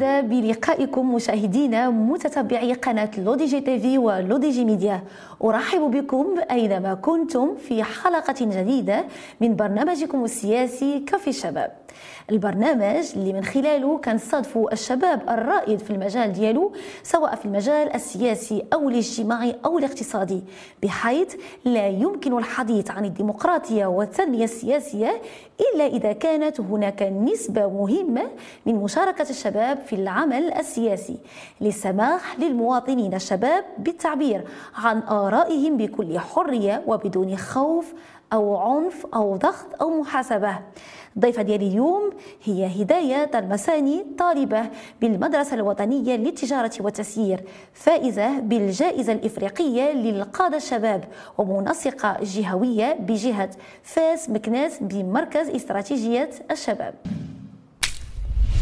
سعيدة بلقائكم مشاهدينا متتبعي قناة لوديجي تي في ولوديجي ميديا. أرحب بكم أينما كنتم في حلقة جديدة من برنامجكم السياسي كافي الشباب. البرنامج اللي من خلاله كنستضيفوا الشباب الرائد في المجال ديالو سواء في المجال السياسي أو الاجتماعي أو الاقتصادي بحيث لا يمكن الحديث عن الديمقراطية والتنمية السياسية إلا إذا كانت هناك نسبة مهمة من مشاركة الشباب في العمل السياسي للسماح للمواطنين الشباب بالتعبير عن آرائهم بكل حرية وبدون خوف أو عنف أو ضغط أو محاسبة. الضيفة ديالي اليوم هي هداية المساني طالبة بالمدرسة الوطنية للتجارة والتسيير فائزة بالجائزة الإفريقية للقادة الشباب ومنسقة جهوية بجهة فاس مكناس بمركز استراتيجية الشباب.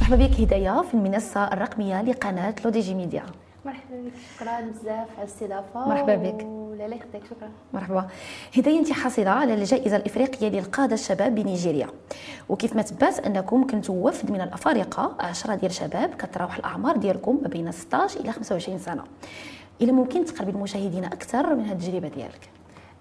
مرحبا بك هداية في المنصة الرقمية لقناة لوديجي ميديا. مرحبا بك شكرا بزاف على الاستضافة. مرحبا بك. يخطيك؟ شكرا. مرحبا. هداية انت حاصلة على الجائزة الإفريقية للقادة الشباب بنيجيريا. وكيف ما تبات أنكم كنتوا وفد من الأفارقة 10 ديال الشباب كتراوح الأعمار ديالكم ما بين 16 إلى 25 سنة. إلى ممكن تقربي المشاهدين أكثر من هذه التجربة ديالك.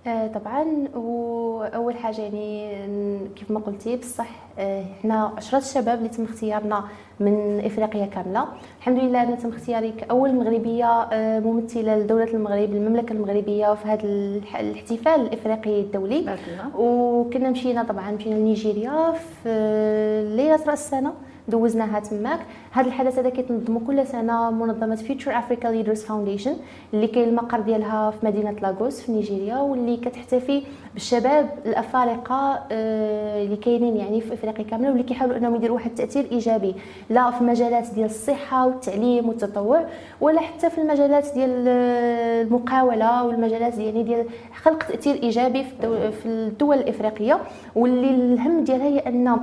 طبعا. وأول حاجة يعني كيف ما قلتي بصح آه، حنا عشرة الشباب اللي تم اختيارنا من إفريقيا كاملة. الحمد لله أنا تم اختياري كأول مغربية آه، ممثلة لدولة المغرب المملكه المغربية في هذا الاحتفال الإفريقي الدولي. وكنا مشينا طبعا مشينا لنيجيريا في ليلة رأس السنة. دوزناها تماك هذا الحدث هذا كيتنظموا كل سنة منظمة Future Africa Leaders Foundation اللي كاين المقر ديالها في مدينة لاغوس في نيجيريا واللي كتحتفي بالشباب الأفارقة آه، اللي كاينين يعني في إفريقيا كاملة واللي كيحاولوا أنهم يديروا واحد التأثير إيجابي لا في مجالات ديال الصحة والتعليم والتطوع ولا حتى في المجالات ديال المقاولة والمجالات يعني ديال خلق تأثير إيجابي في الدول الإفريقية. واللي الهم ديالها هي أن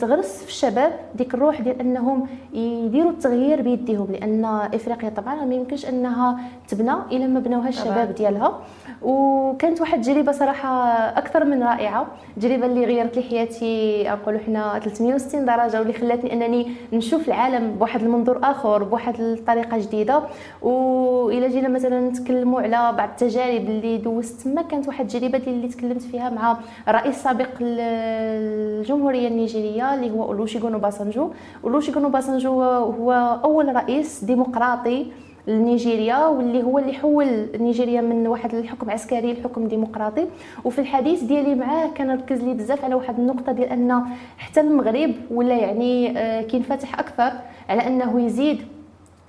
تغرس في الشباب ديك الروح ديال أنهم يديروا التغيير بيديهم لأن إفريقيا طبعا ما يمكنش أنها تبنى إلا ما بناوها الشباب ديالها. وكانت واحد التجربة صراحة أكثر من رائعة التجربه اللي غيرت لي حياتي نقولوا حنا 360 درجة واللي خلاتني أنني نشوف العالم بواحد المنظور آخر بواحد الطريقة جديدة. والى جينا مثلا نتكلموا على بعض التجارب اللي دوزت تما كانت واحد التجربة اللي تكلمت فيها مع الرئيس السابق الجمهورية النيجيريه اللي هو اولوسيغون اوباسانجو. اولوسيغون اوباسانجو هو أول رئيس ديمقراطي لنيجيريا واللي هو اللي حول نيجيريا من واحد الحكم عسكري لحكم ديمقراطي. وفي الحديث ديالي معاه كنركز لي بزاف على واحد النقطة ديال أن حتى المغرب ولا يعني آه، كينفتح أكثر على أنه يزيد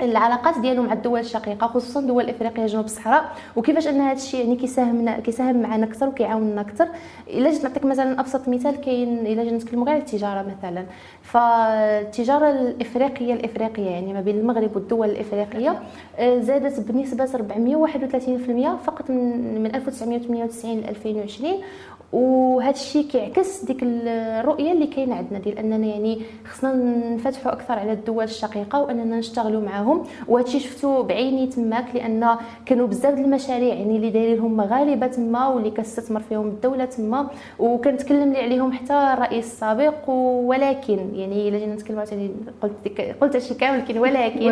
العلاقات ديالو مع الدول الشقيقة خصوصا دول إفريقيا جنوب الصحراء. وكيفاش أن هذا الشيء يعني كيساهم كيساهم معنا أكثر وكيعاوننا أكثر؟ إلا جيت نعطيك مثلا أبسط مثال كاين إلا جينا نتكلموا غير التجارة مثلا. فالتجارة الإفريقية الإفريقية يعني ما بين المغرب والدول الإفريقية آه، زادت بنسبة 431% فقط من 1998 ل 2020 وهذا الشيء كيعكس ديك الرؤية اللي كاينة عندنا ديال أننا يعني خصنا نفتحوا أكثر على الدول الشقيقة وأننا نشتغلوا معاهم. وهذا الشيء شفتو بعيني تماك لأن كانوا بزاف المشاريع يعني اللي دايرين لهم مغاربه تما واللي كتستثمر فيهم الدولة تما. وكنتكلم لي عليهم حتى الرئيس السابق ولكن يعني إلا جينا نتكلموا عاوتاني قلت قلت هادشي كامل ولكن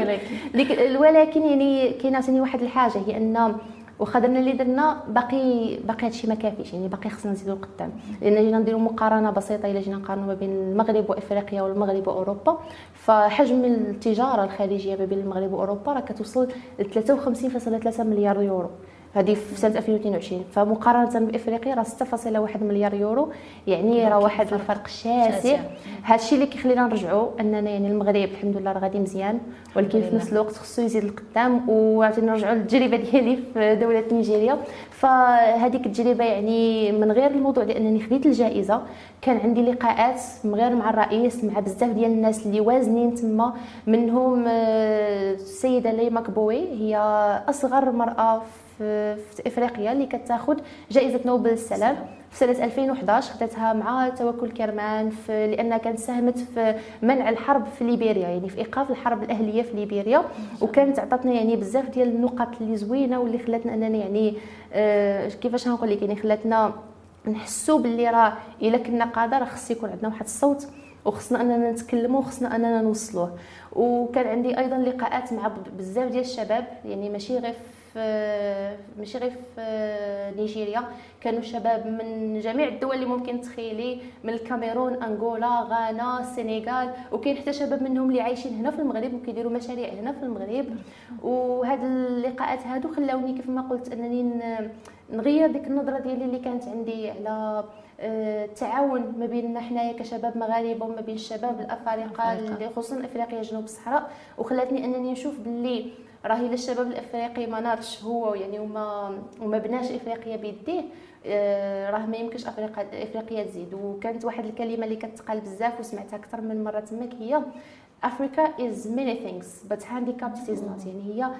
ولكن, ولكن يعني كاين عاوتاني واحد الحاجة هي أن واخا درنا اللي درنا باقي باقي هادشي ما كافيش يعني باقي خصنا نزيدو لقدام. لأن جينا نديرو مقارنة بسيطة إلا جينا نقارنوا ما بين المغرب وإفريقيا والمغرب وأوروبا. فحجم التجارة الخارجية ما بين المغرب وأوروبا راه كتوصل ل 53.3 مليار يورو. هذه في سنة 2022 فمقارنة بإفريقيا راه 6.1 مليار يورو. يعني راه واحد الفرق شاسع. هذا الشيء اللي كيخلينا نرجعوا أننا يعني المغرب الحمد لله راه غادي مزيان. ولكن في نفس الوقت خصو يزيد لقدام وعاوتاني نرجعوا للتجربة ديالي في دولة نيجيريا. فهذيك التجربة يعني من غير الموضوع لأنني خديت الجائزة. كان عندي لقاءات من غير مع الرئيس مع بزاف ديال الناس اللي وازنين تما. منهم آه، السيدة ليما كبوي هي أصغر مرأة في إفريقيا اللي كتاخذ جائزة نوبل السلام في سنة 2011 خدتها مع توكل كرمان في لأنها كانت ساهمت في منع الحرب في ليبيريا يعني في إيقاف الحرب الأهلية في ليبيريا. وكانت عطاتنا يعني بزاف ديال النقط اللي زوينة واللي خلاتنا أننا يعني آه كيفاش نقول لك؟ يعني خلاتنا نحسوا باللي راه إلا كنا قاده راه خص يكون عندنا واحد الصوت وخصنا أننا نتكلموا وخصنا أننا نوصلوه. وكان عندي أيضا لقاءات مع بزاف ديال الشباب يعني ماشي غير في ماشي غير في نيجيريا. كانوا شباب من جميع الدول اللي ممكن تخيلي من الكاميرون أنغولا غانا السنغال وكاين حتى شباب منهم اللي عايشين هنا في المغرب وكيديروا مشاريع هنا في المغرب. وهاد اللقاءات هادو خلاوني كيف ما قلت أنني نغير ديك النظرة ديالي اللي كانت عندي على التعاون ما بيننا حنايا كشباب مغاربة وما بين الشباب الأفارقة خصوصا أفريقيا جنوب الصحراء. وخلاتني أنني نشوف باللي راه الا الشباب الإفريقي ما نارش هو يعني وما وما بناش افريقيا بيديه. آه، راه ما يمكنش افريقيا إفريقيا تزيد. وكانت واحد الكلمة اللي كتقال بزاف وسمعتها أكثر من مرة تماك هي Africa is many things but handicapped is not يعني هي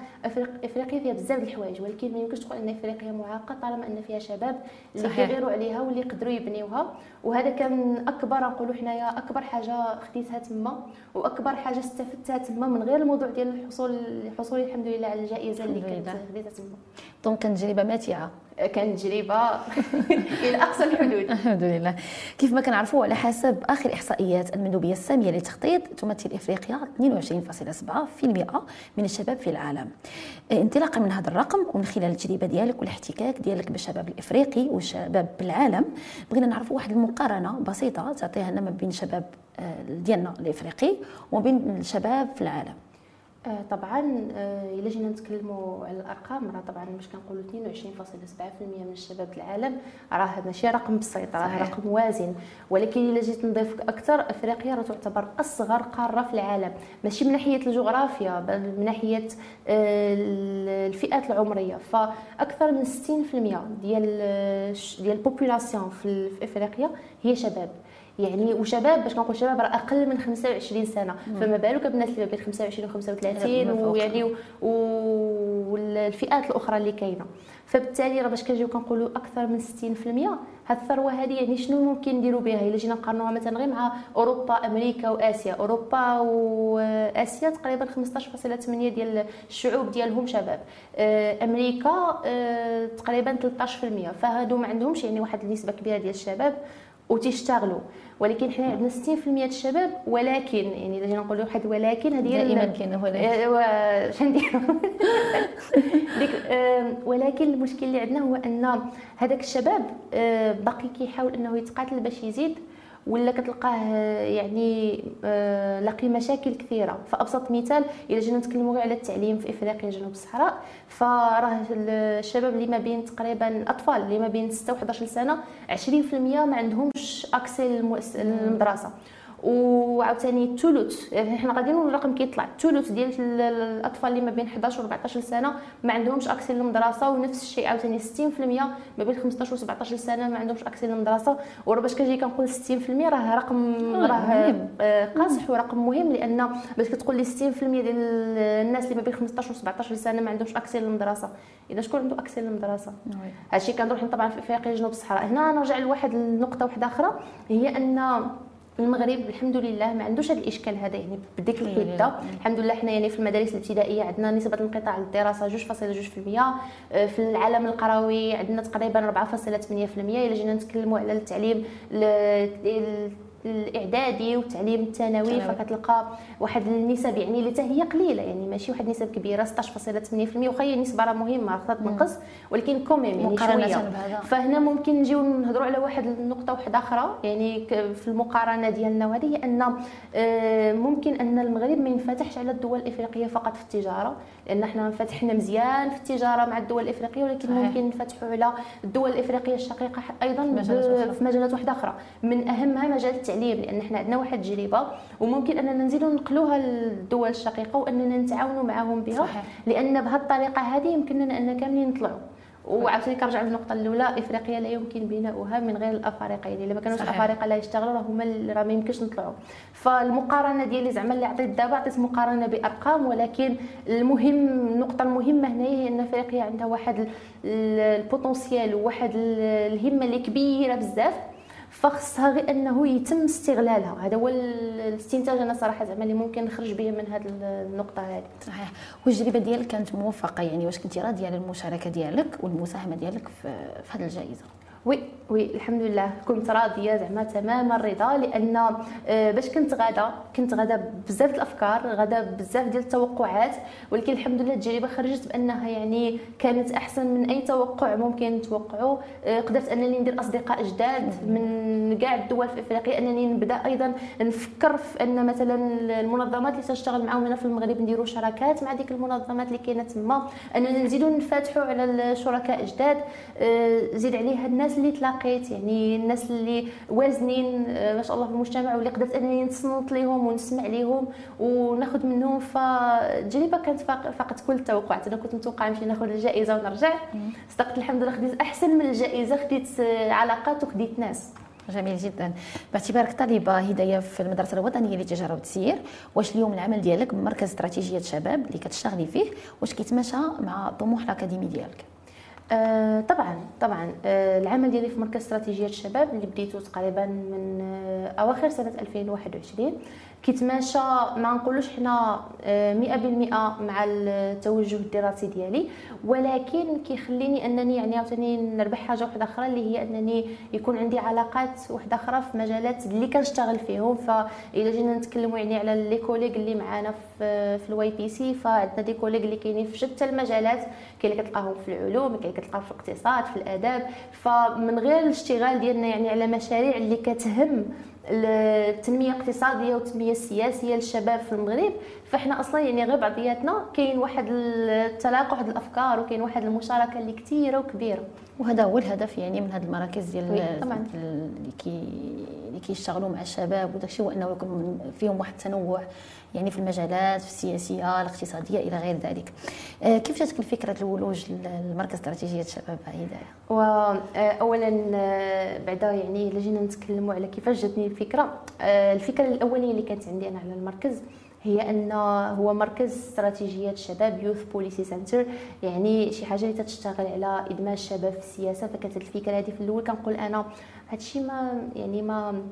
إفريقيا فيها بزاف د الحوايج ولكن ما يمكنش تقول إن إفريقيا معقدة طالما إن فيها شباب اللي كيغيروا عليها واللي يقدروا يبنيوها. وهذا كان أكبر نقولوا حنايا أكبر حاجة خديتها تما وأكبر حاجة استفدتها تما من غير الموضوع ديال الحصول حصولي الحمد لله على الجائزة اللي كنت خديتها تما. دونك كانت تجربة ماتعه كانت تجربة إلى أقصى الحدود. الحمد لله. كيف ما كنعرفوا على حسب آخر إحصائيات المندوبية السامية للتخطيط تمثل إفريقيا 22.7% من الشباب في العالم. انطلاقا من هذا الرقم ومن خلال التجربة ديالك والاحتكاك ديالك بالشباب الإفريقي والشباب بالعالم بغينا نعرفوا واحد المقارنة بسيطة تعطيها لنا ما بين الشباب آه، ديالنا الإفريقي وما بين الشباب في العالم. آه طبعا آه إلا جينا نتكلموا على الأرقام راه طبعا باش كنقولوا 22.7% من الشباب العالم راه ماشي رقم بسيط راه رقم وازن. ولكن إلا جيت نضيف أكثر أفريقيا راه تعتبر أصغر قارة في العالم. ماشي من ناحية الجغرافيا بل من ناحية آه الفئات العمرية. فأكثر من 60% ديال ديال البوبولاسيون في أفريقيا هي شباب. يعني وشباب باش كنقول شباب راه أقل من 25 سنة. مم. فما بالك بنات اللي بين 25 و 35 ويعني والفئات الأخرى اللي كاينة. فبالتالي راه باش كنجيو كنقولوا أكثر من 60% هاد الثروة هذه يعني شنو ممكن نديروا بها؟ إلا جينا نقارنوها مثلا غير مع أوروبا أمريكا وآسيا. أوروبا وآسيا تقريبا 15.8 ديال الشعوب ديالهم شباب. آه، أمريكا آه، تقريبا 13% فهادو ما عندهمش يعني واحد النسبة كبيرة ديال الشباب وتيشتغلوا. ولكن حنا عندنا 60% ديال الشباب ولكن يعني إذا جينا نقولوا واحد ولكن هذه دائما كاين واش نديروا ديك ولكن المشكل اللي عندنا هو أن هذاك الشباب آه، باقي كيحاول إنه يتقاتل باش يزيد. ولا كتلقاه يعني آه، لاقي مشاكل كثيرة. فأبسط مثال إلا جينا نتكلموا على التعليم في افريقيا جنوب الصحراء فراه الشباب اللي ما بين تقريبا الاطفال اللي ما بين 6 و 11 سنه 20% ما عندهمش accès للمدرسة. وعاوتاني الثلث يعني حنا غاديين الرقم كيطلع. الثلث ديال الأطفال اللي ما بين 11 و 14 سنة ما عندهمش accès للمدرسه ونفس الشيء عاوتاني 60% ما بين 15 و 17 سنة ما عندهمش accès للمدرسه وراه باش كنجي كنقول 60% راه رقم راه آه، قاصح ورقم مهم لأن باش كتقول لي 60% ديال الناس اللي ما بين 15 و 17 سنة ما عندهمش اكسي للمدرسه إذا شكون عنده اكسي للمدرسه هادشي كنروح طبعا في افريقيا جنوب الصحراء. هنا نرجع لواحد النقطة واحدة أخرى هي أن المغرب الحمد لله ما عندوش هذا الإشكال هذا يعني بديك الحده الحمد لله حنا يعني في المدارس الابتدائية عندنا نسبة انقطاع الدراسة 2.2% آه، في العالم القروي عندنا تقريبا 4.8% إلا جينا نتكلموا على التعليم الإعدادي والتعليم الثانوي فكتلقى واحد النسب يعني اللي حتى هي قليلة يعني ماشي واحد النسب كبيرة 16.8% واخا هي نسبه راه مهمة خاصها تنقص ولكن كوميم يعني شوية. فهنا ممكن نجيو نهضروا على واحد النقطة واحدة أخرى يعني في المقارنة ديالنا وهذه هي أن آه، ممكن أن المغرب ما ينفتحش على الدول الإفريقية فقط في التجارة لأن إحنا فتحنا مزيان في التجارة مع الدول الإفريقية ولكن صحيح. ممكن نفتحوا على الدول الإفريقية الشقيقة أيضا في مجالات واحدة أخرى. من أهمها مجال التعليم. لأن إحنا عندنا واحد التجربه وممكن أننا نزيدوا ننقلوها للدول الشقيقة وأننا نتعاونوا معهم بها صحيح. لأن بهذه الطريقة هذه يمكننا أن كاملين نطلعوا وعاوتاني كنرجع للنقطة الأولى إفريقيا لا يمكن بناؤها من غير الافارقه يعني الا ما كانوش الأفارقة لا يشتغلوا راه هما راه ما يمكنش نطلعوا فالمقارنة ديالي زعما اللي عطيت دابا عطيت مقارنة بأرقام ولكن المهم النقطة المهمة هنا هي أن إفريقيا عندها واحد ال potentiel وواحد الهمة اللي كبيرة بزاف. فخصها غير أنه يتم استغلالها. هذا هو الاستنتاج أنا صراحة زعما اللي ممكن نخرج به من هذه النقطة هذه صحيح. والتجربه ديالك كانت موفقة يعني؟ واش كنتي راضية على المشاركة ديالك والمساهمة ديالك في, هذه الجائزة؟ oui oui الحمد لله. كنت راضية زعما تمام الرضا لأن آه، باش كنت غادا كنت غادا بزاف الأفكار غادا بزاف ديال التوقعات ولكن الحمد لله التجربة خرجت بأنها يعني كانت أحسن من أي توقع ممكن نتوقعه آه، قدرت أنني ندير أصدقاء جداد من كاع الدول في إفريقيا أنني نبدأ أيضا نفكر في أن مثلا المنظمات اللي تشتغل معاهم هنا في المغرب نديروا شراكات مع ديك المنظمات اللي كاينة تما اننا نزيدوا نفتحوا على الشركاء جداد. آه، زيد عليها الناس اللي تلاقيت يعني الناس اللي وازنين آه، ما شاء الله في المجتمع واللي قدرت أنني نصنت لهم ونسمع لهم وناخذ منهم. فالتجربة كانت فقط كل التوقعات أنا كنت متوقعة نمشي ناخذ الجائزة ونرجع. صدقت الحمد لله خديت أحسن من الجائزة خديت آه، علاقات وخديت ناس. جميل جدا. باعتبارك طالبه هدايه في المدرسة الوطنية للتجاره والتسيير واش اليوم العمل ديالك؟ بمركز استراتيجية شباب اللي كتشتغلي فيه. واش كيتماشى مع الطموح الأكاديمي ديالك؟ آه طبعا طبعا. آه العمل ديالي في مركز استراتيجية الشباب اللي بديته تقريبا من آه أواخر سنة 2021 كيتماشى ما نقولوش حنا 100% آه، مع التوجه الدراسي ديالي. ولكن كيخليني أنني يعني عاوتاني نربح حاجة واحدة أخرى اللي هي أنني يكون عندي علاقات واحدة أخرى في مجالات اللي كنشتغل فيهم. فاذا جينا نتكلموا يعني على les collègues اللي معانا في في ال YPC فعندنا des collègues اللي كاينين في شتى المجالات كاين اللي كتلقاهم في العلوم كاين كتلقاهم في الاقتصاد في الآداب. فمن غير الاشتغال ديالنا يعني على مشاريع اللي كتهم التنمية الاقتصادية والتنمية السياسية للشباب في المغرب فإحنا أصلا يعني غير بعضياتنا كاين واحد التلاقح واحد الأفكار وكاين واحد المشاركة اللي كثيره وكبيرة. وهذا هو الهدف يعني من هذه المراكز ديال طبعا. اللي كي اللي كيشتغلوا مع الشباب وداك الشيء هو أنه يكون فيهم واحد التنوع. يعني في المجالات في السياسية الاقتصادية إلى غير ذلك. آه، كيف جاتك فكره الولوج للمركز استراتيجيه الشباب هدايه واولا آه، بعدا يعني الا جينا نتكلموا على كيفاش جاتني الفكرة. آه، الفكرة الأولية اللي كانت عندي أنا على المركز هي أن هو مركز استراتيجيات الشباب Youth Policy Center يعني شي حاجة اللي تشتغل على إدماج الشباب في السياسة. فكانت الفكرة هذه في الأول كنقول أنا هادشي ما يعني ما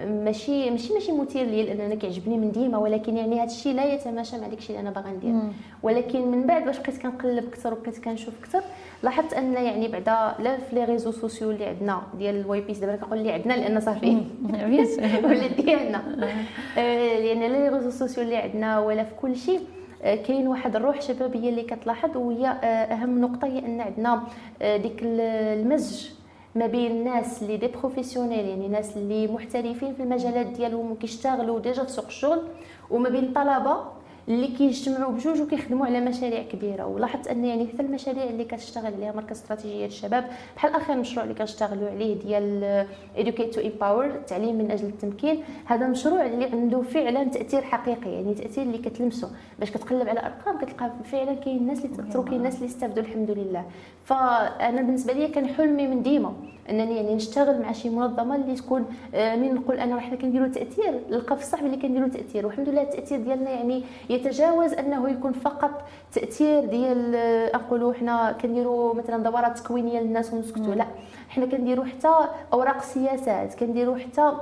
ماشي ماشي ماشي مثير لي لأن أنا كيعجبني من ديما ولكن يعني هذا الشيء لا يتماشى مع داكشي اللي أنا باغا ندير. ولكن من بعد باش بقيت كنقلب أكثر وبقيت كنشوف أكثر لاحظت أن يعني بعدا لا في les réseaux sociaux اللي عندنا ديال ال YPC دابا كنقول اللي عندنا لأن صافي. ولا ديالنا آه، لأن les réseaux sociaux اللي عندنا ولا في كل شيء آه، كاين واحد الروح شبابية اللي كتلاحظ وهي آه، أهم نقطة هي أن عندنا ديك المزج. ما بين الناس اللي des professionnels يعني ناس اللي محترفين في المجالات ديالهم وكيشتغلوا déjà في سوق الشغل وما بين الطلبه اللي كيجتمعوا بجوج وكيخدموا على مشاريع كبيرة. ولاحظت أن يعني حتى المشاريع اللي كتشتغل عليها مركز استراتيجية الشباب بحال آخر مشروع اللي كنشتغلوا عليه ديال educate to empower التعليم من أجل التمكين هذا مشروع اللي عنده فعلا تأثير حقيقي يعني تأثير اللي كتلمسه. باش كتقلب على أرقام كتلقى فعلا كاين الناس اللي تأثروا كاين الناس اللي استافدوا الحمد لله. فأنا بالنسبة لي كان حلمي من ديما. انني يعني نشتغل مع شي منظمة اللي تكون آه، من نقول أنا حنا كنديروا تأثير نلقى في الصح اللي كنديروا تأثير. والحمد لله التأثير ديالنا يعني يتجاوز أنه يكون فقط تأثير ديال آه، نقولوا حنا كنديروا مثلا دورات تكوينية للناس ونسكتوا لا حنا كنديروا حتى أوراق سياسات كنديروا حتى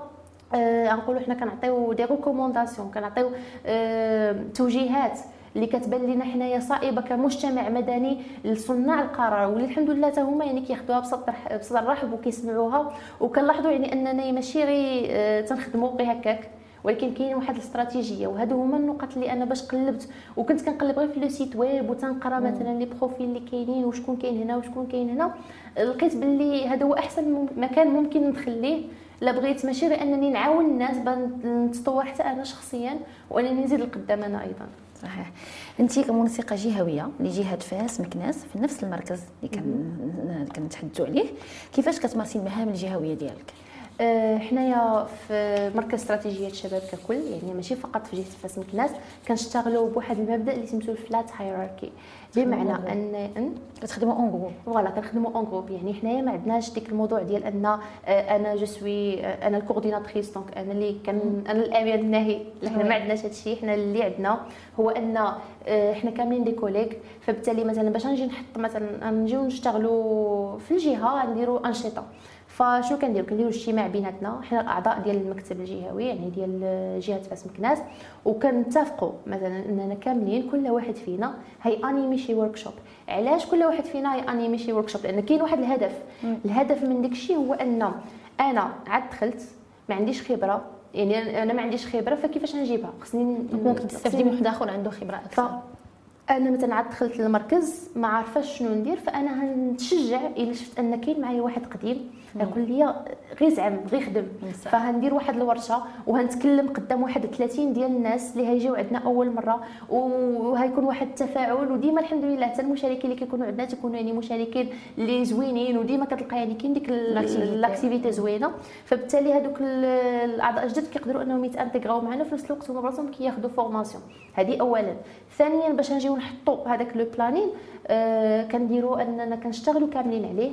آه نقولوا حنا كنعطيو دي ريكومونداسيون كنعطيو آه توجيهات. اللي كتبان لنا حنايا صائبه كمجتمع مدني لصناع القرار واللي الحمد لله حتى هما يعني كياخذوها بصدر بصدر رحب وكيسمعوها. وكنلاحظوا يعني اننا ماشي غير آه، تنخدموا غير هكاك ولكن كاين واحد الاستراتيجية وهادو هما النقط اللي أنا باش قلبت. وكنت كنقلب غير في le site web وتنقرا مثلا les profils اللي كاينين وشكون كاين هنا وشكون كاين هنا. لقيت باللي هذا هو أحسن مكان ممكن ندخل لا بغيت ماشي غير أنني نعاون الناس نتطور حتى أنا شخصيا وأنني نزيد لقدام أنا أيضا. صحيح. انت كمنسقه جهوية لجهة فاس مكناس في نفس المركز اللي كنتحدثوا عليه. كيفاش كتمارسي المهام الجهوية ديالك؟ حنايا في مركز استراتيجية الشباب ككل يعني ماشي فقط في جهة فاس مكناس كنشتغلوا بواحد المبدأ اللي سميتو ال flat hierarchy بمعنى ان كتخدموا en groupe voilà كنخدموا en groupe يعني حنايا ما عندناش ديك الموضوع ديال أن آه، أنا je suis آه، أنا ال coordinatrice donc أنا اللي كان أنا الآمر الناهي حنا ما عندناش هادشي. حنا اللي عندنا هو أن حنا كاملين des collègues فبالتالي مثلا باش نجي نحط مثلا نجيو نشتغلوا في الجهة نديروا أنشطة. فشنو كنديرو كنديرو اجتماع بيناتنا حنا الأعضاء ديال المكتب الجهوي يعني ديال جهة فاس مكناس وكنتفقوا مثلا إننا كاملين كل واحد فينا هي animer شي workshop علاش كل واحد فينا هي animer شي workshop لأن كاين واحد الهدف. الهدف من داك الشيء هو ان أنا عاد دخلت ما عنديش خبرة يعني أنا ما عنديش خبرة فكيفاش نجيبها؟ خصني ممكن تستافدي من واحد آخر عنده خبرة أكثر. أنا مثلا عاد دخلت للمركز ما عارفاش شنو ندير فأنا هنتشجع الا شفت أن كاين معايا واحد قديم يقول لي غير زعم غير خدم فهندير واحد الورشة وهنتكلم قدام واحد 30 ديال الناس اللي هيجيو عندنا أول مرة. وهيكون واحد التفاعل. وديما الحمد لله حتى المشاركين اللي كيكونوا عندنا تيكونوا يعني مشاركين اللي زوينين. وديما كتلقى يعني كاين ديك لاكتيفيتي زوينة. فبالتالي هذوك الأعضاء الجدد كيقدروا أنهم يتانتيغراو معنا في نفس الوقت هما براسهم كياخذوا formation هذه اولا. ثانيا باش نجيو نحطوا هذاك le planning آه كنديروا أننا كنشتغلوا كاملين عليه.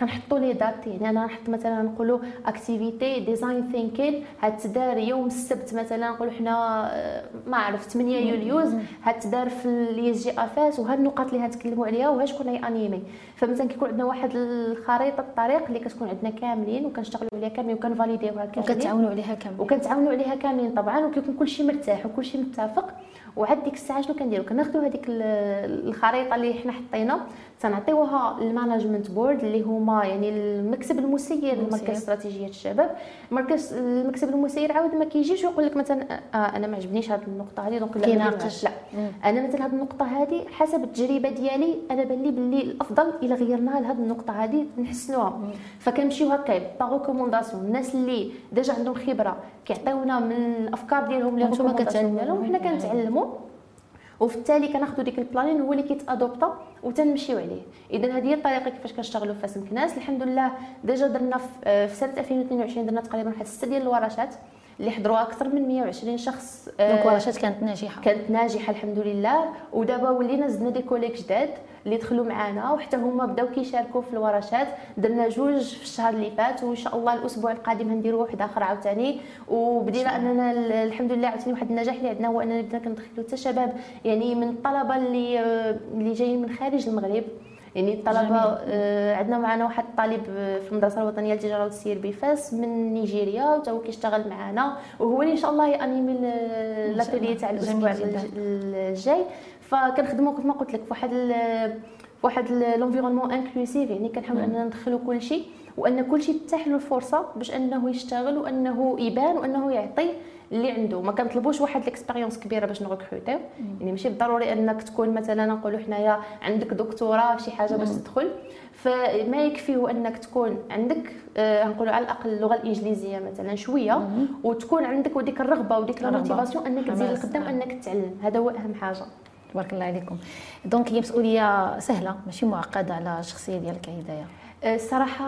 كنحطوا les dates يعني أنا نحط مثلا نقولوا activité design thinking هتدار يوم السبت مثلا نقولوا حنا آه، ما عرفت 8 يوليوز هتدار في l'IGA فاس وها النقاط اللي هنتكلموا عليها وها شكون هي animer فمثلا كيكون عندنا واحد الخريطة الطريق اللي كتكون عندنا كاملين وكنشتغلوا عليها كاملين وكنفاليديوها كاملين. وكتعاونوا عليها كاملين. وكنتعاونوا عليها كاملين طبعا وكيكون كلشي مرتاح وكلشي متفق. وعاد ديك الساعة شنو كنديرو؟ كناخذوا هذيك الخريطة اللي حنا حطينا تنعطيوها ال management board اللي هما يعني المكتب المسير لمركز استراتيجيه الشباب. مركز المكتب المسير عاود ما كيجيش ويقول لك مثلا آه أنا ما عجبنيش هذه النقطة هذه donc كيناقش لا. مم. أنا مثلا هذه النقطة هذه حسب التجربة ديالي أنا بان لي باللي الأفضل إلا غيرناها لهذه النقطة هذه نحسنوها. فكنمشيو هكا par recommandation الناس اللي déjà عندهم خبرة كيعطيونا من الأفكار ديالهم اللي هما كتعلموا. وحنا كنتعلموا. وفي التالي كناخذوا ديك ال planning هو اللي كيتأدوبتا وتنمشيو عليه. اذا هذه هي الطريقة كيفاش كنشتغلوا في فاس مكناس. الحمد لله déjà درنا في سنة 2022 درنا تقريبا واحد ستة ديال الورشات اللي حضروها أكثر من 120 شخص donc ورشات كانت ناجحة. كانت ناجحة الحمد لله. ودابا ولينا زدنا des collègues جداد. اللي دخلوا معنا وحتى هما بداو كيشاركوا في الورشات. درنا جوج في الشهر اللي فات وإن شاء الله الأسبوع القادم غنديروا واحد آخر عاوتاني. وبدينا أننا الحمد لله عاوتاني واحد النجاح اللي عندنا هو أننا بدينا كندخلوا حتى شباب يعني من الطلبة اللي اللي جايين من خارج المغرب. يعني الطلبة آه عندنا معنا واحد الطالب في المدرسة الوطنية للتجاره والتسيير بفاس من نيجيريا وتا هو كيشتغل معنا وهو اللي إن شاء الله يانيمي l'atelier تاع الأسبوع الجاي. فكنخدموا كما قلت لك فواحد واحد l'environnement inclusif يعني كنحاولوا أننا ندخلوا كل شيء وأن كل شيء تتاح له الفرصة باش أنه يشتغل وأنه يبان وأنه يعطي اللي عنده. ما كنطلبوش واحد l'expérience كبيرة باش نغوكروتيو يعني ماشي بالضروري أنك تكون مثلا نقولوا حنايا عندك دكتوراه شي حاجة باش تدخل. فما يكفي هو أنك تكون عندك آه نقولوا على الأقل اللغة الإنجليزية مثلا شوية وتكون عندك وديك الرغبة وديك ال motivation أنك تزيد لقدام أنك تتعلم هذا هو أهم حاجة. تبارك الله عليكم. donc هي مسؤولية سهلة ماشي معقدة على الشخصيه ديالك هدايا الصراحه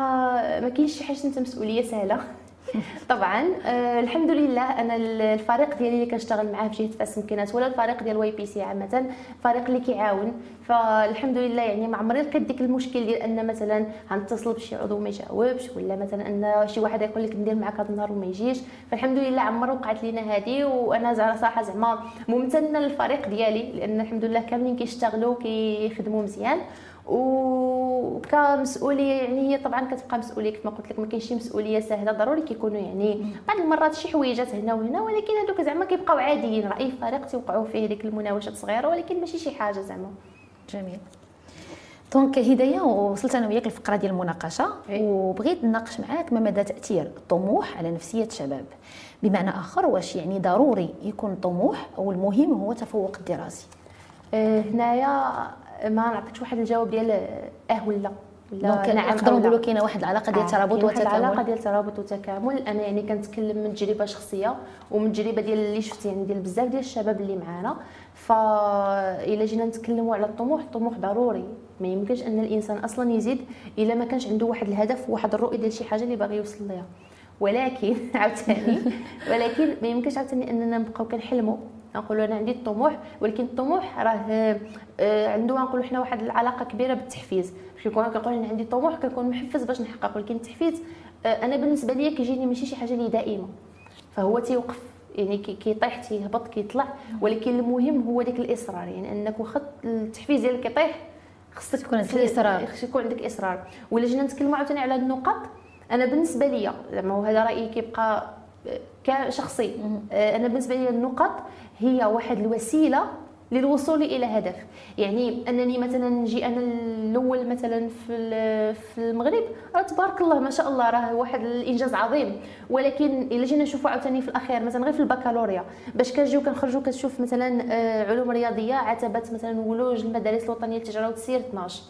ما كاينش شي حاجة مسؤولية سهلة. طبعا آه الحمد لله أنا الفريق ديالي اللي كنشتغل معاه في جهة فاس مكناس ولا الفريق ديال YPC عامة فريق اللي كيعاون. فالحمد لله يعني ما عمري لقيت ديك المشكل ديال أن مثلا غنتصل بشي عضو ما يجاوبش ولا مثلا أن شي واحد يقول لك ندير معك هذا النهار وما يجيش. فالحمد لله عمر وقعت لينا هذه وأنا صراحة زعما ممتنة للفريق ديالي لأن الحمد لله كاملين كيشتغلوا كيخدموا مزيان. وكمسؤوليه يعني هي طبعا كتبقى مسؤولية كما قلت لك ما كاينش مسؤولية سهله ضروري كيكونوا يعني بعض المرات شي حويجات هنا وهنا ولكن هذوك زعما كيبقاو عاديين راه اي فريق تيوقعوا فيه ديك المناوشات صغيرة ولكن ماشي شي حاجة زعما. جميل. دونك هدايا وصلت أنا وياك الفقره ديال المناقشة وبغيت نناقش معاك ما مدى تأثير الطموح على نفسية الشباب. بمعنى آخر واش يعني ضروري يكون طموح أو المهم هو التفوق الدراسي؟ أه هنايا ما نعطيكش واحد الجواب ديال آه ولا ولا نعم نقدروا نقولوا كاينة واحد العلاقة ديال ترابط وتكامل. العلاقة ديال ترابط وتكامل. أنا يعني كنتكلم من تجربة شخصية ومن تجربه ديال اللي شفت يعني ديال بزاف ديال الشباب اللي معانا. فإلا جينا نتكلموا على الطموح الطموح ضروري. ما يمكنش أن الإنسان أصلا يزيد إلا ما كانش عنده واحد الهدف وواحد الرؤية ديال شي حاجة اللي باغي يوصل ليها. ولكن عاوتاني ولكن ما يمكنش عاوتاني أننا نبقاو كنحلموا. نقولوا أنا عندي الطموح ولكن الطموح راه آه، عنده نقولوا حنا واحد العلاقة كبيرة بالتحفيز. كيكون كنقول أنا عندي طموح كنكون محفز باش نحقق ولكن التحفيز آه، أنا بالنسبة لي كيجيني ماشي شي حاجة اللي دائمة. فهو تيوقف يعني كيطيح تيهبط كيطلع. ولكن المهم هو ديك الإصرار يعني أنك واخا التحفيز ديالك كيطيح خصك يكون عندك الاصرار خصك يكون عندك إصرار. ولا جينا نتكلموا عاوتاني على النقط أنا بالنسبة لي زعما وهذا رأيي كيبقى كشخصي. آه، أنا بالنسبة لي النقط هي واحد الوسيلة للوصول إلى هدف. يعني أنني مثلا نجي أنا الأول مثلا في في المغرب راه تبارك الله ما شاء الله راه واحد الإنجاز عظيم. ولكن إلا جينا نشوفوا عاوتاني في الأخير مثلا غير في البكالوريا باش كنجيو كنخرجوا كتشوف مثلا آه، علوم رياضية عتبات مثلا ولوج المدارس الوطنية للتجاره والتسيير 12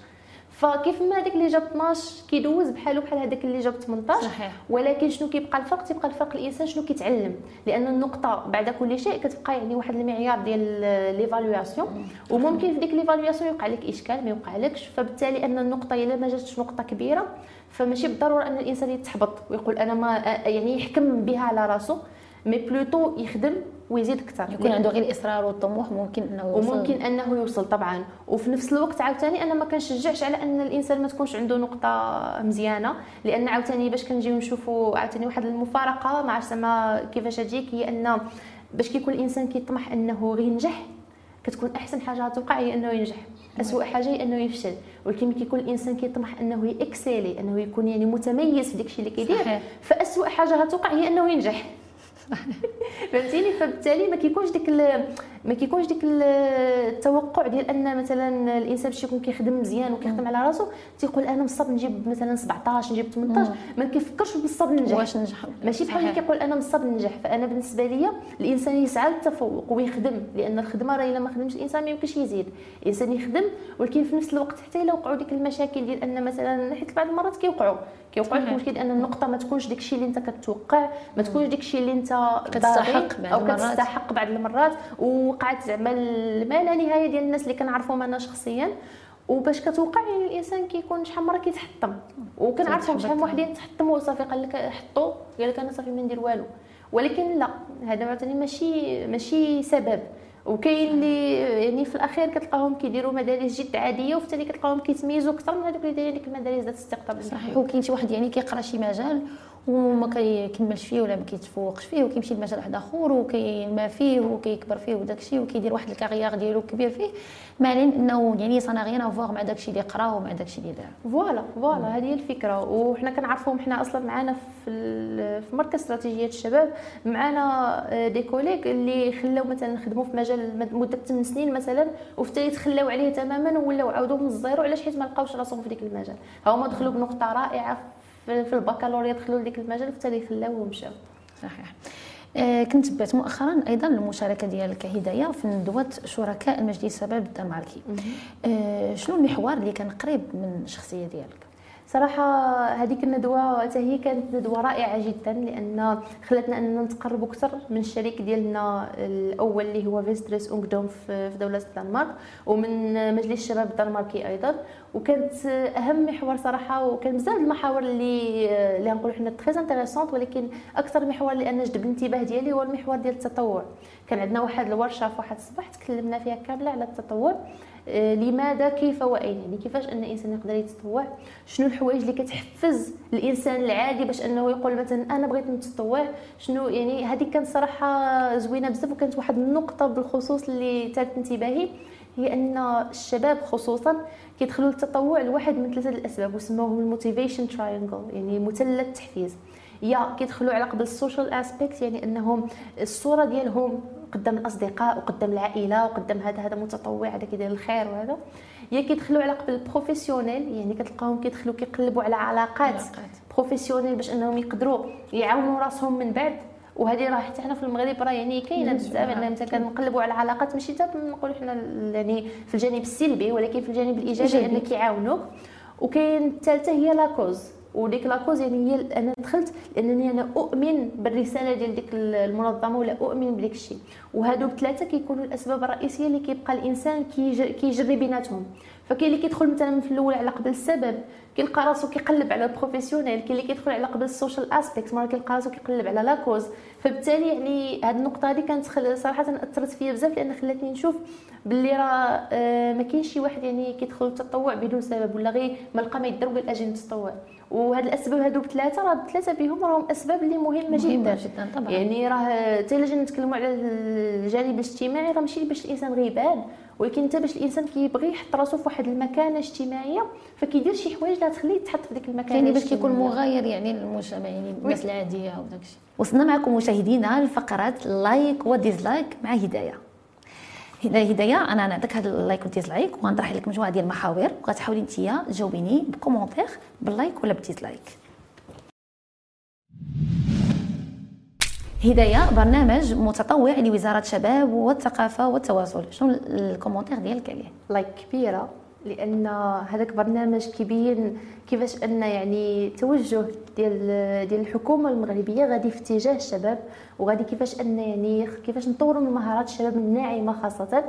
فكيف ما هذاك اللي جاب 12 كيدوز بحالو بحال هذاك اللي جاب 18 صحيح. ولكن شنو كيبقى الفرق؟ تيبقى الفرق الإنسان شنو كيتعلم. لأن النقطة بعد كل شيء كتبقى يعني واحد المعيار ديال l'évaluation وممكن في ديك l'évaluation يوقع لك إشكال ما يوقعلكش فبالتالي أن النقطة إلا ما جاتش نقطة كبيرة فماشي بالضرورة أن الإنسان يتحبط ويقول أنا ما يعني يحكم بها على راسو mais plutôt يخدم ويزيد أكثر. يكون عنده غير الاصرار والطموح ممكن إنه يوصل. وممكن أنه يوصل طبعا. وفي نفس الوقت عاوتاني أنا ما كنشجعش على أن الإنسان ما تكونش عنده نقطة مزيانة لأن عاوتاني باش كنجيو نشوفوا عاوتاني واحد المفارقة ما عرفت زعما كيفاش تجيك هي أن باش كيكون الإنسان كيطمح أنه غينجح كتكون أحسن حاجة توقع هي أنه ينجح. اسوء حاجة هي أنه يفشل. ولكن كيكون الإنسان كيطمح أنه يكسيلي أنه يكون يعني متميز في داكشي اللي كيدير فاسوء حاجة غتوقع هي أنه ينجح. فهمتيني؟ فبالتالي ما كيكونش ديك ما كيكونش ديك التوقع ديال أن مثلا الإنسان باش يكون كيخدم مزيان وكيخدم على راسو تيقول أنا مصاب نجيب مثلا 17 نجيب 18 ما كيفكرش بالصبر ننجح واش ننجح ماشي بحال اللي كيقول أنا مصاب ننجح فأنا بالنسبة لي الإنسان يسعى للتفوق ويخدم لأن الخدمة راه إلا ما خدمش الإنسان ما يمكنش يزيد. الإنسان يخدم ولكن في نفس الوقت حتى إلا وقعوا ديك المشاكل ديال أن مثلا حيت بعض المرات كيوقعوا كيوقع لك مشكل أن النقطة ما تكونش داكشي اللي أنت كتوقع ما تكونش داكشي اللي أنت كتستحق بعض أو كتستحق بعض المرات. ووقعت زعما ما لا نهاية ديال الناس اللي كنعرفهم أنا شخصيا. وباش كتوقع يعني الإنسان كيكون شحال مرة كيتحطم. وكنعرفهم شحال من وحدين تحطموا وصافي قال لك حطوا قال لك أنا صافي ما ندير والو. ولكن لا هذا مثلا ماشي ماشي سبب. وكاين اللي يعني في الأخير كتلقاهم كيديروا مدارس جد عادية وفي التالي كتلقاهم كيتميزوا أكثر من هذوك اللي دايرين ديك المدارس ذات الاستقطاب. صحيح. وكاين شي واحد يعني كيقرأ شي مجال وما كيكملش فيه ولا ما كيتفوقش فيه وكيمشي لمجال واحد آخر وكينما فيه وكيكبر فيه وداك الشيء وكيدير واحد ال carrière ديالو كبير فيه ما علينا إنه يعني ça n'a rien à voir مع داك الشيء اللي قرا ومع داك الشيء اللي دار. voilà voilà هذه هي الفكرة. وحنا كنعرفوهم حنا أصلا معنا في في مركز استراتيجيات الشباب معنا des collègues اللي خلاو مثلا خدموا في مجال مدة 8 سنين مثلا وفي التالي تخلاو عليه تماما ولاو عاودوا من الزيرو علاش حيت ما لقاوش راسهم في ديك المجال. هما دخلوا بنقطة رائعة في البكالوريا دخلوا لديك المجال حتى خلاو ومشاو. صحيح. آه كنت تبعت مؤخرا أيضا المشاركه ديالك هدايه في ندوه شركاء المجلس الشباب الدنماركي. آه شنو المحور اللي كان قريب من الشخصية ديالك؟ صراحة هذيك الندوة حتى هي كانت ندوة رائعة جدا لأن خلاتنا أننا نتقربوا أكثر من الشريك ديالنا الأول اللي هو فيستريس اونغدوم في دولة الدنمارك ومن مجلس الشباب الدنماركي أيضا. وكانت أهم محور صراحة وكان بزاف المحاور اللي اللي نقولوا حنا très intéressantes ولكن أكثر محور اللي أنا جذب الانتباه ديالي هو المحور ديال التطوع. كان عندنا واحد الورشة في واحد الصباح تكلمنا فيها كاملة على التطوع. لماذا كيف وأين؟ يعني كيفاش أن الإنسان يقدر يتطوع؟ شنو الحوايج اللي كتحفز الإنسان العادي باش أنه يقول مثلا أنا بغيت نتطوع؟ شنو يعني هذه كانت صراحة زوينة بزاف وكانت واحد النقطة بالخصوص اللي ثارت انتباهي هي أن الشباب خصوصا كيدخلوا للتطوع لواحد من ثلاثة الأسباب وسموهم ال motivation triangle يعني مثلث التحفيز. يا كيدخلوا على قبل ال social aspect يعني أنهم الصورة ديالهم قدام الأصدقاء وقدام العائلة وقدام هذا هذا متطوع هذا كيدير الخير وهذا. يا كيدخلوا على قبل ال professionnel يعني كتلقاهم كيدخلوا كيقلبوا على علاقات professionnelles باش أنهم يقدروا يعاونوا راسهم من بعد. وهذه راه حتى حنا في المغرب راه يعني كاينة بزاف ان مثلا كنقلبوا على العلاقات ماشي حتى نقولوا حنا يعني في الجانب السلبي ولكن في الجانب الإيجابي ان كيعاونوك وكاين الثالثة هي la cause. وديك la cause يعني هي أنا دخلت لأنني أنا أؤمن بالرسالة ديال ديك المنظمة ولا أؤمن بديك الشيء. وهادو بثلاثة كيكونوا الأسباب الرئيسية اللي كيبقى الإنسان كيجري بيناتهم. فكاين اللي كيدخل مثلا في الأول على قبل السبب كيلقى راسو كيقلب على ال professionnel كاين اللي كيدخل على قبل ال social aspect مرة كيلقى راسو كيقلب على la cause فبالتالي يعني هذه النقطة هذه كانت صراحة أثرت فيا بزاف لأن خلاتني نشوف باللي راه آه، ما كاينش شي واحد يعني كيدخل التطوع بدون سبب ولا غير ما لقى ما يدير قال أجي نتطوع. وهاد الأسباب هادو بثلاثة راه ثلاثة بهم راهم أسباب اللي مهمه جدا. جدا طبعا. يعني راه حتى إلا جينا نتكلموا على الجانب الاجتماعي راه ماشي باش الإنسان غيبان. ولكن انت باش الإنسان كيبغي يحط راسو في واحد المكانة اجتماعية فكيدير شي حوايج اللي تخليه يتحط في ديك المكانة يعني باش كيكون مغاير يعني للمجتمع يعني الناس العاديه وداك الشيء. وصلنا معكم مشاهدينا لفقره like و dislike مع هدايه هدايه أنا نعطيك هذا ال like وال dislike وغنطرح لك مجموعة ديال المحاور وغتحاولي انت تجاوبيني ب commentaire بال like ولا بال dislike. هداية برنامج متطوع لوزارة الشباب والثقافة والتواصل. شنو ال commentaire ديالك عليه؟ like كبيرة لأن هذاك برنامج كيبين كيفاش أن يعني توجه ديال ديال الحكومة المغربية غادي في اتجاه الشباب وغادي كيفاش أن يعني كيفاش نطوروا من مهارات الشباب الناعمة خاصة.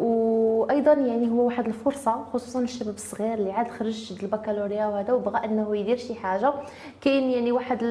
وأيضا يعني هو واحد الفرصة خصوصا للشباب الصغير اللي عاد خرج البكالوريا وهذا وبغى إنه يدير شي حاجة. كاين يعني واحد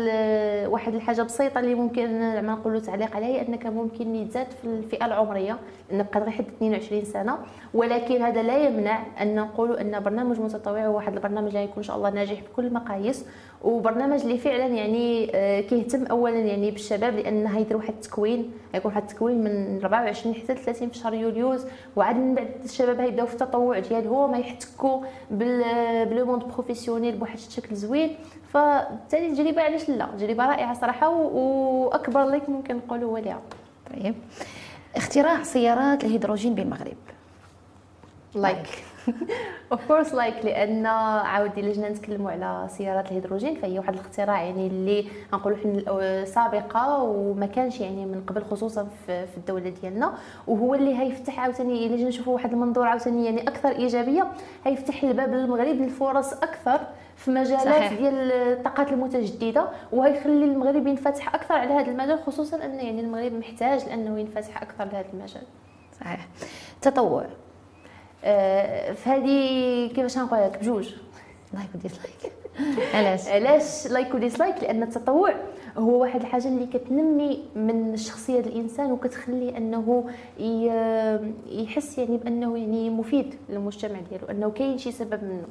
واحد الحاجة بسيطة اللي ممكن زعما نقولوا تعليق عليها أنك ممكن يتزاد في الفئة العمرية لأن بقى غير حد 22 سنة. ولكن هذا لا يمنع أن نقولوا أن برنامج متطوع هو واحد البرنامج اللي يكون إن شاء الله ناجح بكل المقاييس. وبرنامج اللي فعلا يعني آه، كيهتم اولا يعني بالشباب لأن هيدير واحد التكوين غيكون واحد التكوين من 24 حتى 30 في شهر يوليوز وعاد من بعد الشباب هيبداو في التطوع ديالهم يحتكوا ب le monde professionnel بواحد الشكل زوين. فبالتالي التجربه علاش لا؟ تجربه رائعة صراحة وأكبر like ممكن نقولوا هو طيب. اختراع سيارات الهيدروجين بالمغرب. like of course like لأن عاودي لجنا نتكلموا على سيارات الهيدروجين فهي واحد الاختراع يعني اللي غنقولوا حنا سابقة وما كانش يعني من قبل خصوصا في الدولة ديالنا. وهو اللي هيفتح عاوتاني الا جينا نشوفوا واحد المنظور عاوتاني يعني أكثر إيجابية هيفتح الباب للمغرب للفرص أكثر في مجالات صحيح. ديال الطاقات المتجددة وهيخلي المغرب ينفتح أكثر على هذا المجال خصوصا أن يعني المغرب محتاج لأنه ينفتح أكثر لهذا المجال. صحيح. تطوع. آه، فهذه كيفاش نقول لك بجوج. like و dislike علاش؟ علاش like و dislike لأن التطوع هو واحد الحاجة اللي كتنمي من الشخصيه الإنسان وكتخليه أنه يحس يعني بأنه يعني مفيد للمجتمع ديالو أنه كاين شي سبب منه.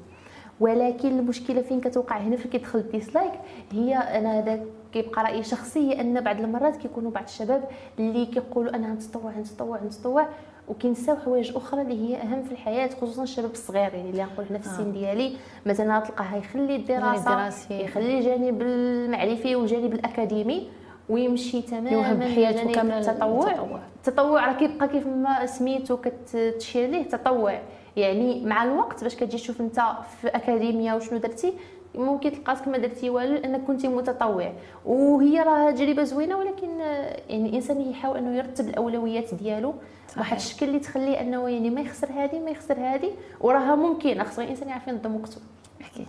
ولكن المشكلة فين كتوقع؟ هنا فين كيدخل ال dislike هي أنا هذا كيبقى رأيي شخصي أن بعض المرات كيكونوا بعض الشباب اللي كيقولوا أنا نتطوع نتطوع نتطوع وكينساو حوايج أخرى اللي هي أهم في الحياة خصوصا الشباب الصغير. يعني اللي نقول حنا في السن آه. ديالي مثلا تلقاه يخلي الدراسة يخلي الجانب المعرفي والجانب الأكاديمي ويمشي تماما بحياته كاملة التطوع. التطوع راه كيبقى كيف ما سميتو كتشير ليه تطوع يعني مع الوقت باش كتجي تشوف أنت في أكاديمية وشنو درتي ممكن تلقاك ما درتي والو لانك كنتي متطوع. وهي راه تجربة زوينة ولكن يعني الإنسان يحاول أنه يرتب الأولويات ديالو. بواحد الشكل اللي تخليه أنه يعني ما يخسر هذه ما يخسر هذه وراها ممكن خصو الإنسان يعرف ينظم وقته. أكيد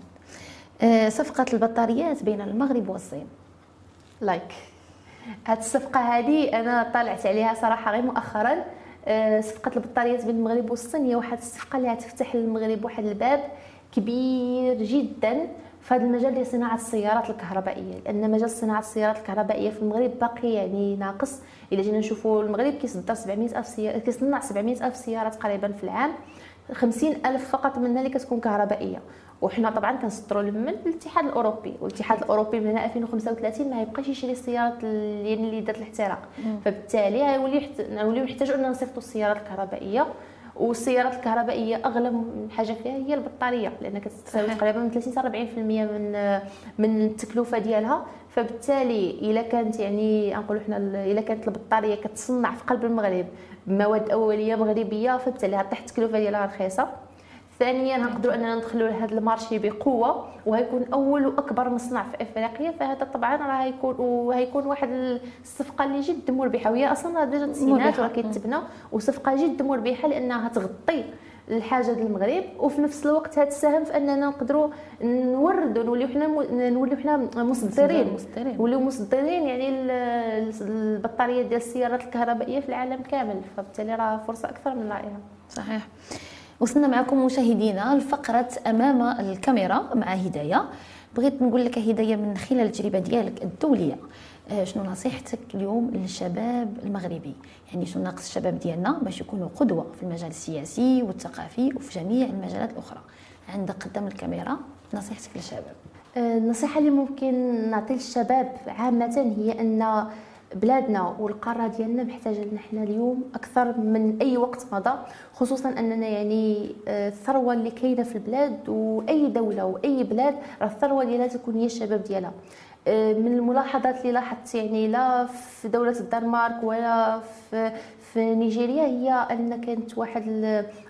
أه صفقة البطاريات بين المغرب والصين. لايك هاد الصفقة هذه أنا طلعت عليها صراحة غير مؤخرا. أه صفقة البطاريات بين المغرب والصين هي واحد الصفقة اللي غتفتح للمغرب واحد الباب كبير جدا. في هذا المجال ديال صناعة السيارات الكهربائية لأن مجال صناعة السيارات الكهربائية في المغرب باقي يعني ناقص. إلا جينا نشوفوا المغرب كيصدر 700 ألف سياره كيصنع 700 ألف سياره تقريبا في العام 50 ألف فقط منها اللي كتكون كهربائية. وحنا طبعا كنصدروا من الاتحاد الأوروبي والاتحاد الأوروبي من هنا 2035 ما يبقاش يشري السيارات اللي اللي دات الاحتراق. فبالتالي غيولي نوليو نحتاجوا ان نصيفطوا السيارات الكهربائية. والسيارات الكهربائية أغلى حاجة فيها هي البطارية لأن كتساوي تقريبا من 30 40% من من التكلفة ديالها. فبالتالي إلا كانت يعني نقولوا حنا إلا كانت البطارية كتصنع في قلب المغرب بمواد أولية مغربية فبالتالي غطيح التكلفة ديالها رخيصة. ثانيا نقدروا أننا ندخلوا لهذا ال marché بقوة وهيكون أول وأكبر مصنع في إفريقيا فهذا طبعا راه هيكون وهيكون واحد الصفقة اللي جد مربحه وهي أصلا déjà تسينات راه كيتبنى وصفقة جد مربحه لأنها تغطي الحاجة ديال المغرب. وفي نفس الوقت تساهم في أننا نقدروا نوردوا نوليو حنا نوليو حنا مصدرين. نوليو مصدرين يعني البطاريات ديال السيارات الكهربائية في العالم كامل فبالتالي راه فرصة أكثر من رائعة. صحيح. وصلنا معكم مشاهدينا لفقرة أمام الكاميرا مع هداية بغيت نقول لك هداية من خلال التجربة ديالك الدولية. آه، شنو نصيحتك اليوم للشباب المغربي؟ يعني شنو ناقص الشباب ديالنا باش يكونوا قدوة في المجال السياسي والثقافي وفي جميع المجالات الأخرى؟ عندك قدام الكاميرا نصيحتك للشباب. آه، النصيحة اللي ممكن نعطي للشباب عامة هي أن بلادنا والقارة ديالنا محتاجة لنا حنا اليوم أكثر من أي وقت مضى خصوصا أننا يعني آه، الثروة اللي كاينة في البلاد وأي دولة وأي بلاد راه الثروة ديالها تكون هي الشباب ديالها. آه، من الملاحظات اللي لاحظت يعني لا في دولة الدنمارك ولا في في نيجيريا هي أن كانت واحد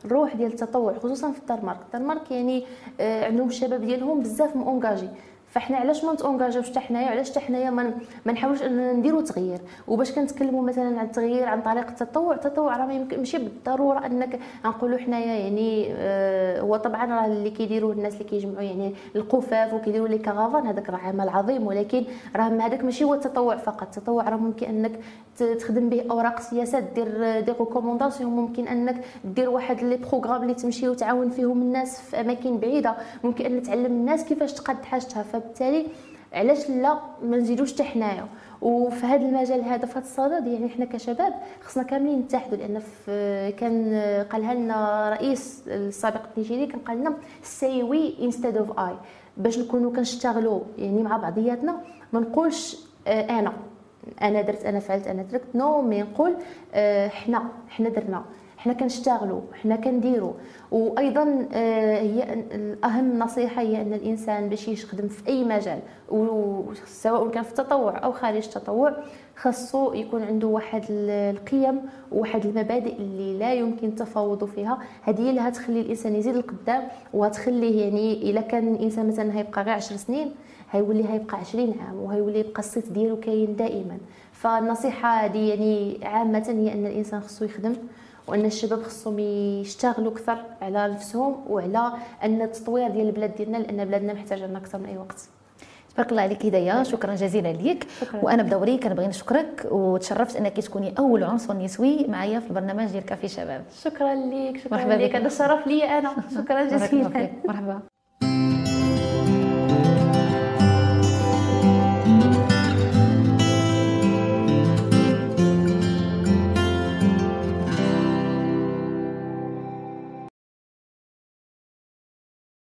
الروح ديال التطوع خصوصا في الدنمارك. الدنمارك يعني آه، عندهم الشباب ديالهم بزاف مونجاجي فاحنا علاش ما نتونجاجوش حتى حنايا؟ علاش حتى حنايا ما نحاولوش اننا نديروا تغيير؟ وباش كنتكلموا مثلا عن التغيير عن طريق التطوع التطوع راه ما يمكن ماشي بالضرورة إنك نقولوا حنايا يعني آه هو طبعا راه اللي كيديروه الناس اللي كيجمعوا يعني القفاف وكيديروا لي كارافان هذاك راه عمل عظيم ولكن راه هذاك ماشي هو التطوع فقط. التطوع راه ممكن إنك تخدم به أوراق سياسات دير des recommandations ممكن أنك دير واحد les programmes اللي تمشي وتعاون فيهم الناس في أماكن بعيدة. ممكن أن تعلم الناس كيفاش تقاد حاجتها. فبالتالي علاش لا؟ ما نزيدوش حتى حنايا. وفي هذا المجال هذا في هذا الصدد يعني حنا كشباب خصنا كاملين نتحدوا. لأن كان قالها لنا رئيس السابق النيجيري كان قال لنا say we instead of I باش نكونوا كنشتغلوا يعني مع بعضياتنا ما نقولش آه، أنا. أنا درت أنا فعلت أنا تركت. non mais نقول آه، حنا حنا درنا. حنا كنشتغلوا حنا كنديروا. وأيضا آه، هي اهم نصيحة هي أن الإنسان باش يخدم في أي مجال. سواء كان في التطوع أو خارج التطوع خاصو يكون عنده واحد القيم وواحد المبادئ اللي لا يمكن التفاوض فيها. هذه اللي هتخلي الإنسان يزيد القدام وهتخليه يعني الا كان الإنسان مثلا هيبقى غير 10 سنين هيولي هيبقى 20 عام وهيولي يبقى الصيت ديالو كاين دائما. فالنصيحة هذه يعني عامة هي أن الإنسان خصو يخدم وأن الشباب خصهم يشتغلوا أكثر على نفسهم وعلى أن التطوير ديال البلاد ديالنا لأن بلادنا محتاجة لنا أكثر من أي وقت. تبارك الله عليك هدايا. شكرا. جزيلا ليك. وأنا بدوري كنبغي نشكرك وتشرفت أنك تكوني أول عنصر نسوي معايا في البرنامج ديال كافي شباب. شكرا لك شكرا مرحبا لك هذا الشرف لي أنا. شكرا جزيلا. مرحبا.